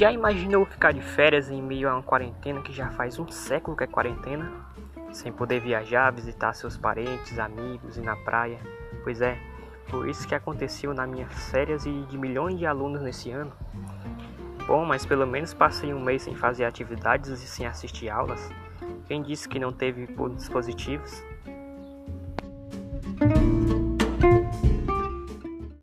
Já imaginou ficar de férias em meio a uma quarentena que já faz um século que é quarentena? Sem poder viajar, visitar seus parentes, amigos e na praia? Pois é, foi isso que aconteceu nas minhas férias e de milhões de alunos nesse ano. Bom, mas pelo menos passei um mês sem fazer atividades e sem assistir aulas. Quem disse que não teve dispositivos?